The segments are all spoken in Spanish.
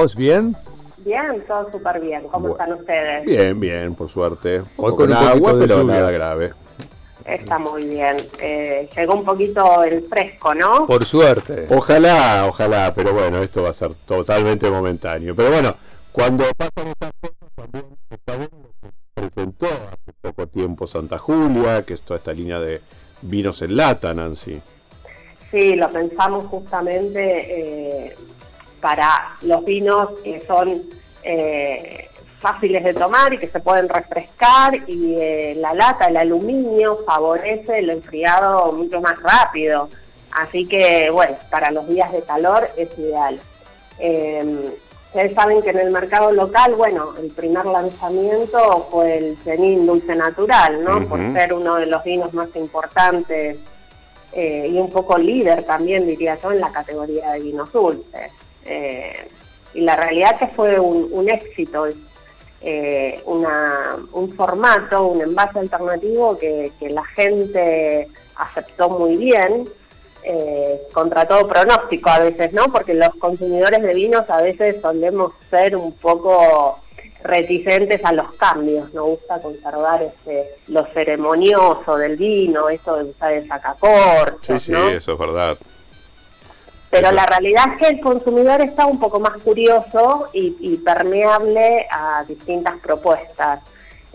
¿Vos bien? Bien, todo súper bien. ¿Cómo están ustedes? Bien, bien, por suerte. Hoy con, agua, pero nada grave. Está muy bien. Eh, llegó un poquito el fresco, ¿no? Por suerte. Ojalá, ojalá, pero bueno, esto va a ser totalmente momentáneo. Pero bueno, cuando pasan estas cosas, también está bueno presentó hace poco tiempo Santa Julia, que es toda esta línea de vinos en lata, Nancy. Sí, lo pensamos justamente eh, para los vinos que son eh, fáciles de tomar y que se pueden refrescar y eh, la lata, el aluminio favorece el enfriado mucho más rápido. Así que bueno, para los días de calor es ideal. Ustedes saben que en el mercado local, bueno, el primer lanzamiento fue el Chenin Dulce Natural, ¿no? Por ser uno de los vinos más importantes eh, y un poco líder también, diría yo, en la categoría de vinos dulces. Eh, y la realidad que fue un, éxito, eh, un formato, un envase alternativo que, que la gente aceptó muy bien eh, contra todo pronóstico a veces, ¿no? Porque los consumidores de vinos a veces solemos ser un poco reticentes a los cambios, nos gusta conservar ese, lo ceremonioso del vino, eso de usar el sacacorchos, Sí, sí, eso es verdad. Pero la realidad es que el consumidor está un poco más curioso y, permeable a distintas propuestas.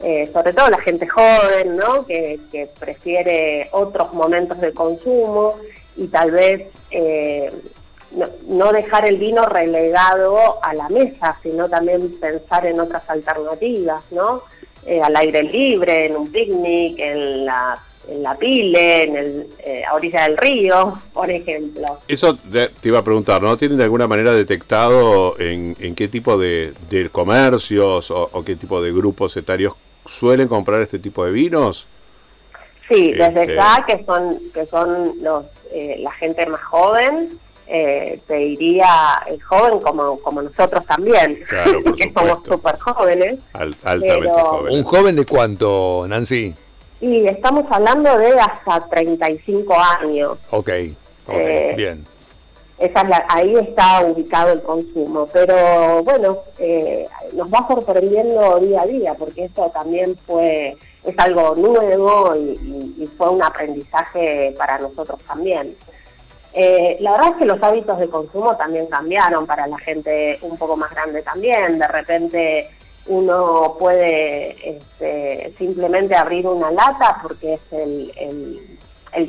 Eh, sobre todo la gente joven, ¿no? Que, que prefiere otros momentos de consumo y tal vez eh, no, dejar el vino relegado a la mesa, sino también pensar en otras alternativas, ¿no? Eh, al aire libre, en un picnic, en la, en la pile, en el, eh, a orilla del río, por ejemplo. Eso te iba a preguntar, ¿no? ¿Tienen de alguna manera detectado en, en qué tipo de, comercios o, o, qué tipo de grupos etarios suelen comprar este tipo de vinos? Sí, desde este, ya que son que son los eh, la gente más joven, eh, te diría el joven como, como nosotros también, claro, porque somos súper jóvenes. altamente jóvenes. ¿Un joven de cuánto, Nancy? Y estamos hablando de hasta 35 años. Ok, okay eh, bien. Esa ahí está ubicado el consumo, pero bueno, eh, nos va sorprendiendo día a día, porque esto también fue es algo nuevo y, fue un aprendizaje para nosotros también. Eh, la verdad es que los hábitos de consumo también cambiaron para la gente un poco más grande también. De repente uno puede este, simplemente abrir una lata porque es el,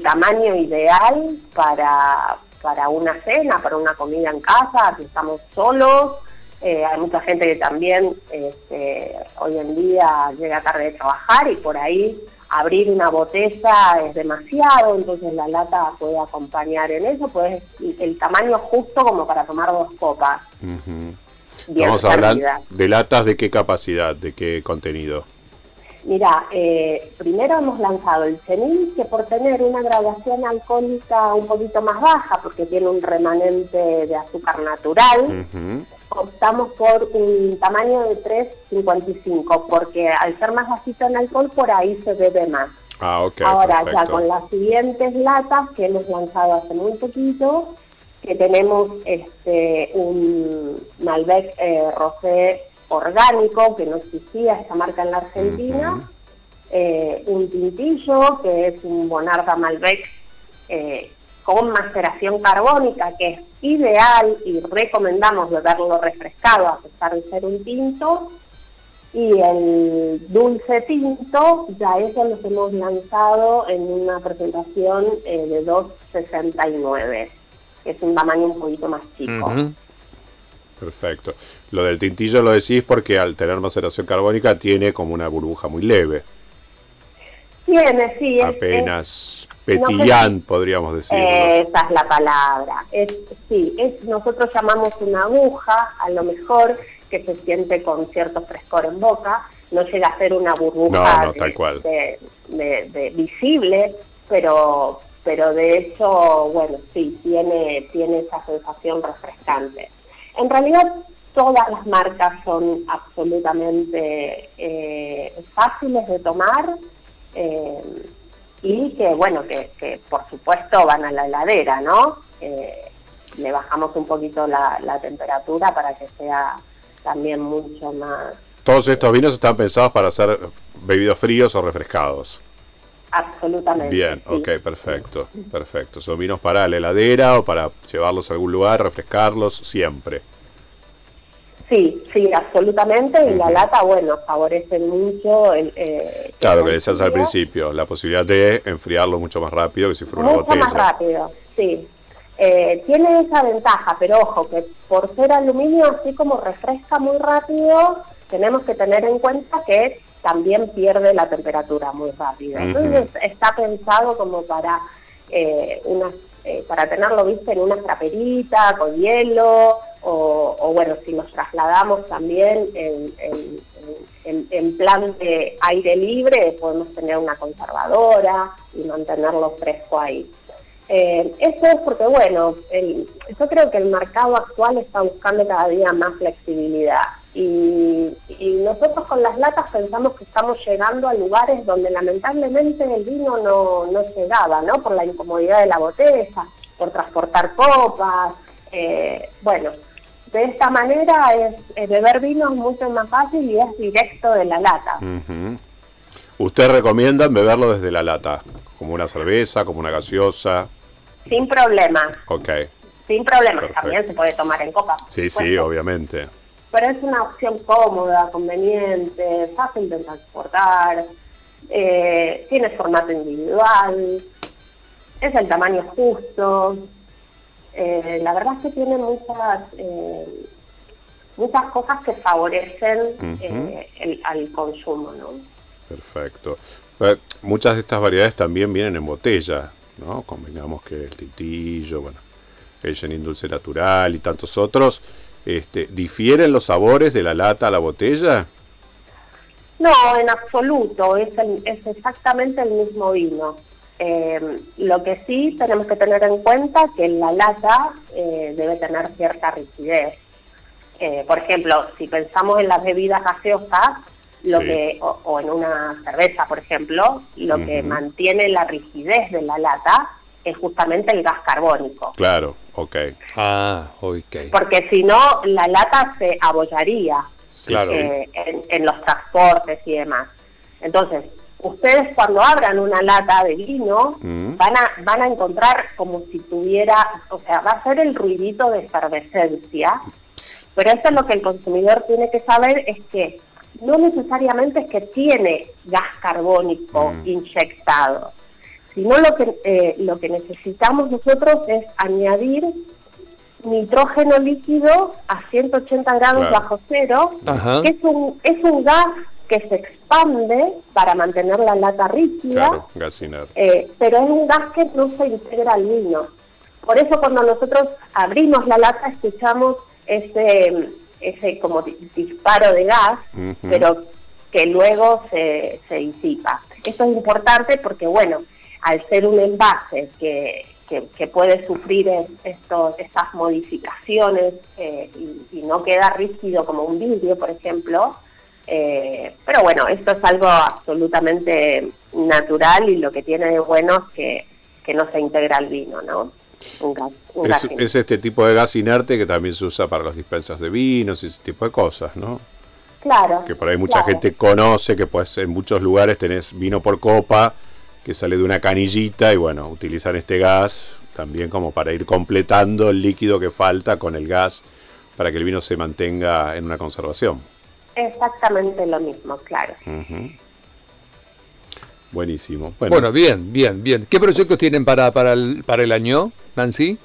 tamaño ideal para, para una cena, para una comida en casa, si estamos solos eh, hay mucha gente que también este, hoy en día llega tarde de trabajar y por ahí abrir una botella es demasiado, entonces la lata puede acompañar en eso, pues el tamaño justo como para tomar dos copas. A hablar de latas de qué capacidad, de qué contenido. Mira, eh, primero hemos lanzado el cenil, que por tener una graduación alcohólica un poquito más baja, porque tiene un remanente de azúcar natural, optamos por un tamaño de 3,55, porque al ser más bajito en alcohol, por ahí se bebe más. Ah, ok. Ahora, ya con las siguientes latas que hemos lanzado hace muy poquito, que tenemos este un Malbec eh, Rosé orgánico, que no existía esta marca en la Argentina, eh, un tintillo, que es un Bonarda Malbec eh, con maceración carbónica, que es ideal y recomendamos beberlo refrescado a pesar de ser un tinto, y el dulce tinto, ya eso lo hemos lanzado en una presentación eh, de 2,69, que es un tamaño un poquito más chico. Perfecto. Lo del tintillo lo decís porque al tener maceración carbónica tiene como una burbuja muy leve. Tiene, sí. Apenas petillán, podríamos decir. esa es la palabra. Es, sí, es, nosotros llamamos una aguja, a lo mejor, que se siente con cierto frescor en boca. No llega a ser una burbuja de, visible, pero, pero de hecho, bueno, sí, tiene, tiene esa sensación refrescante. En realidad todas las marcas son absolutamente eh, fáciles de tomar eh, y que, bueno, que, por supuesto van a la heladera, ¿no? Eh, le bajamos un poquito la, la temperatura para que sea también mucho más Todos estos vinos están pensados para ser bebidos fríos o refrescados. Absolutamente. Bien, sí. ok, perfecto, perfecto. Son vinos para la heladera o para llevarlos a algún lugar, refrescarlos siempre. Sí, sí, absolutamente. Y la lata, bueno, favorece mucho el. eh, Claro, que decías al principio, la posibilidad de enfriarlo mucho más rápido que si fuera una Mucho botella. más rápido, sí. Eh, tiene esa ventaja, pero ojo, que por ser aluminio, así como refresca muy rápido, tenemos que tener en cuenta que también pierde la temperatura muy rápido. Entonces está pensado como para eh, unas, eh, para tenerlo viste en una traperita con hielo o, o bueno, si nos trasladamos también en, en- en- en plan de aire libre, podemos tener una conservadora y mantenerlo fresco ahí. Eh, esto es porque, bueno, el- yo creo que el mercado actual está buscando cada día más flexibilidad y, y nosotros con las latas pensamos que estamos llegando a lugares donde lamentablemente el vino no, no llegaba, ¿no? Por la incomodidad de la botella, por transportar copas, eh, bueno, de esta manera es, es beber vino es mucho más fácil y es directo de la lata. Ujú. ¿Usted recomienda beberlo desde la lata? Como una cerveza, como una gaseosa. Sin problema, Ok. sin problema. Perfecto. También se puede tomar en copa. Sí, sí, obviamente. Pero es una opción cómoda, conveniente, fácil de transportar, eh, tiene formato individual, es el tamaño justo. Eh, la verdad es que tiene muchas eh, muchas cosas que favorecen eh, el- al consumo, ¿no? Perfecto. Eh, muchas de estas variedades también vienen en botella, ¿no? Combinamos que el tintillo, bueno, el Chenin dulce natural y tantos otros. Este, ¿Difieren los sabores de la lata a la botella? No, en absoluto, es, el- es exactamente el mismo vino. Eh, lo que sí tenemos que tener en cuenta que la lata eh, debe tener cierta rigidez. Eh, por ejemplo, si pensamos en las bebidas gaseosas, lo Sí. que o, o en una cerveza, por ejemplo, lo que mantiene la rigidez de la lata es justamente el gas carbónico. Claro, ok. Ah, ok. Porque si no, la lata se abollaría Claro. eh, en, en los transportes y demás. Entonces, ustedes cuando abran una lata de vino Mm. van a van a encontrar como si tuviera, o sea, va a ser el ruidito de efervescencia, pero eso es lo que el consumidor tiene que saber es que no necesariamente es que tiene gas carbónico Mm. inyectado, sino lo que eh, lo que necesitamos nosotros es añadir nitrógeno líquido a 180 grados Claro. bajo cero, Ajá. que es un, es un gas que se expande para mantener la lata rígida, Claro, eh, pero es un gas que no se integra al vino. Por eso cuando nosotros abrimos la lata escuchamos ese, ese como di- disparo de gas, pero que luego se, se disipa. Esto es importante porque, bueno, al ser un envase que, que, que puede sufrir es- estos, estas modificaciones eh, y, y no queda rígido como un vidrio, por ejemplo, eh, pero bueno, esto es algo absolutamente natural y lo que tiene de bueno es que, que no se integra al vino, ¿no? Un gas, un Es, este tipo de gas inerte que también se usa para las dispensas de vinos y ese tipo de cosas, ¿no? claro. Que por ahí mucha claro. gente conoce que pues en muchos lugares tenés vino por copa que sale de una canillita y bueno, utilizan este gas también como para ir completando el líquido que falta con el gas para que el vino se mantenga en una conservación. Exactamente lo mismo, claro. Buenísimo. Bueno, Bueno, bien, bien, bien. ¿Qué proyectos tienen para, para, el, para el año, Nancy?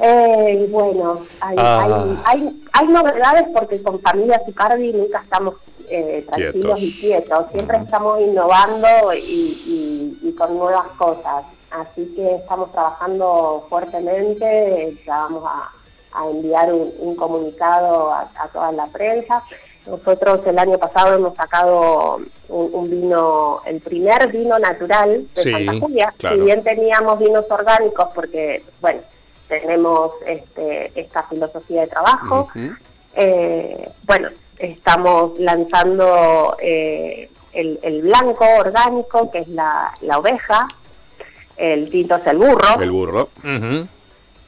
Eh, bueno, hay, Ah. hay, hay, hay novedades porque con Familia Zucardi nunca estamos eh, tranquilos y Quietos. siempre estamos innovando y, y- y con nuevas cosas. Así que estamos trabajando fuertemente, ya vamos a, a enviar un, un comunicado a, a toda la prensa. Nosotros el año pasado hemos sacado un, un vino, el primer vino natural de Sí, Santa Julia. claro. Si bien teníamos vinos orgánicos porque, bueno, tenemos este, esta filosofía de trabajo. Eh, bueno, estamos lanzando eh, el, el blanco orgánico, que es la, la oveja, el tinto es el burro, el burro.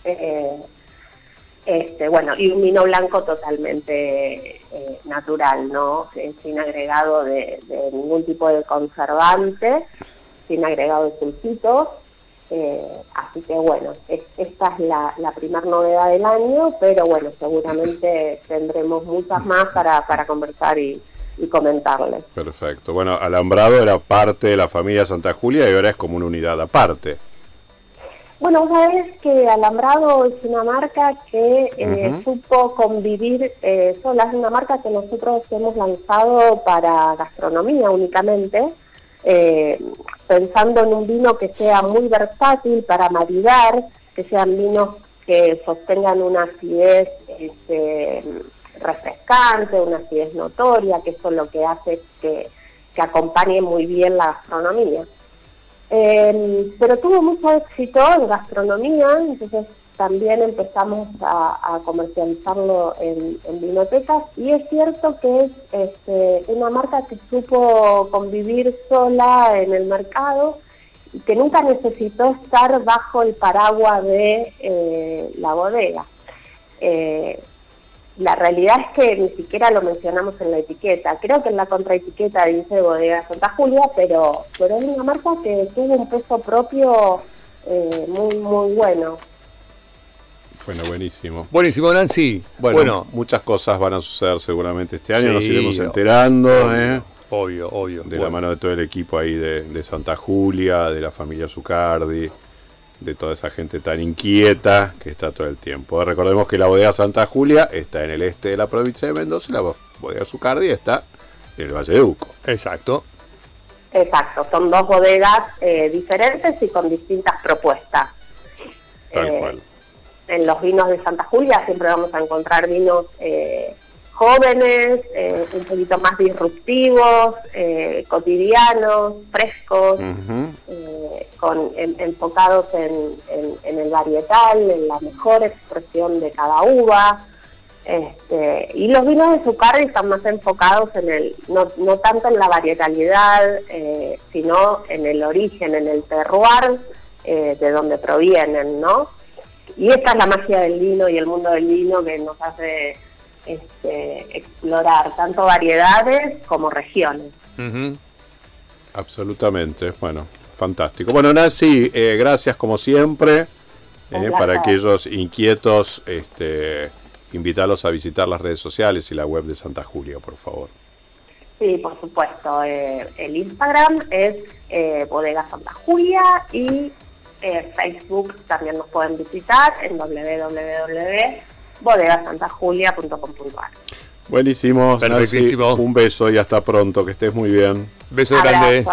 Eh, este, bueno, y un vino blanco totalmente eh, natural, ¿no? Sin agregado de, ningún tipo de conservante, sin agregado de sulfitos. Eh, así que bueno, esta es la, la primera novedad del año, pero bueno, seguramente tendremos muchas más para, para conversar y, y comentarles. Perfecto. Bueno, Alambrado era parte de la familia Santa Julia y ahora es como una unidad aparte. Bueno, sabes que Alambrado es una marca que eh, supo convivir eh, sola, es una marca que nosotros hemos lanzado para gastronomía únicamente, eh, pensando en un vino que sea muy versátil para maridar, que sean vinos que sostengan una acidez este, refrescante, una acidez notoria, que eso es lo que hace que, que acompañe muy bien la gastronomía. Eh, pero tuvo mucho éxito en gastronomía, entonces también empezamos a, comercializarlo en, en, vinotecas y es cierto que es este, una marca que supo convivir sola en el mercado y que nunca necesitó estar bajo el paraguas de eh, la bodega. Eh, la realidad es que ni siquiera lo mencionamos en la etiqueta. Creo que en la contraetiqueta dice Bodega Santa Julia, pero, pero es una marca que tuvo un peso propio eh, muy, muy bueno. Bueno, buenísimo. Buenísimo, Nancy. Bueno, muchas cosas van a suceder seguramente este año, nos iremos enterando. Obvio, ¿eh? obvio, De la mano de todo el equipo ahí de, de Santa Julia, de la familia Zucardi de toda esa gente tan inquieta que está todo el tiempo. Recordemos que la bodega Santa Julia está en el este de la provincia de Mendoza y la bodega Zucardi está en el Valle de Uco. Exacto. Exacto, son dos bodegas eh, diferentes y con distintas propuestas. Tal eh, cual. En los vinos de Santa Julia siempre vamos a encontrar vinos eh, jóvenes, eh, un poquito más disruptivos, eh, cotidianos, frescos, con, enfocados en, el varietal, en la mejor expresión de cada uva. Este, y los vinos de Zucardi están más enfocados en el, no, no tanto en la varietalidad, sino en el origen, en el terroir de donde provienen, ¿no? Y esta es la magia del vino y el mundo del vino que nos hace este, explorar tanto variedades como regiones. Absolutamente, bueno, fantástico. Bueno, Nancy, eh, gracias como siempre. Eh, para aquellos inquietos, este, invitarlos a visitar las redes sociales y la web de Santa Julia, por favor. Sí, por supuesto. Eh, el Instagram es Bodega Santa Julia y Facebook también nos pueden visitar en www bodegasantajulia.com.ar. Buenísimo, Perfectísimo. un beso y hasta pronto, que estés muy bien. Beso grande.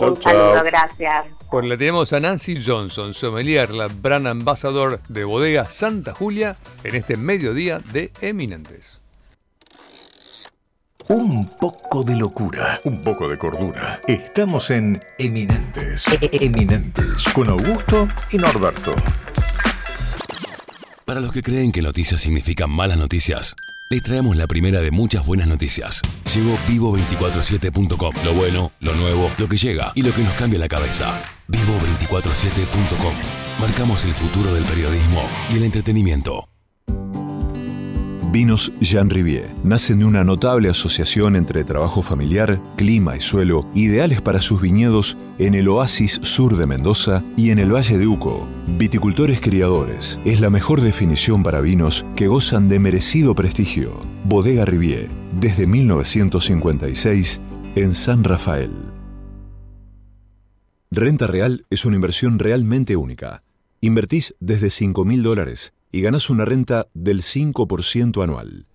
un saludo, gracias. Pues le tenemos a Nancy Johnson, sommelier, la brand ambassador de Bodega Santa Julia, en este mediodía de Eminentes. Un poco de locura, un poco de cordura. Estamos en Eminentes. Eminentes, con Augusto y Norberto. Para los que creen que noticias significan malas noticias, les traemos la primera de muchas buenas noticias. Llegó vivo247.com. Lo bueno, lo nuevo, lo que llega y lo que nos cambia la cabeza. Vivo247.com. Marcamos el futuro del periodismo y el entretenimiento. Vinos Jean Rivier nacen de una notable asociación entre trabajo familiar, clima y suelo, ideales para sus viñedos en el oasis sur de Mendoza y en el Valle de Uco. Viticultores criadores es la mejor definición para vinos que gozan de merecido prestigio. Bodega Rivier, desde 1956 en San Rafael. Renta Real es una inversión realmente única. Invertís desde 5 mil dólares y ganas una renta del 5% anual.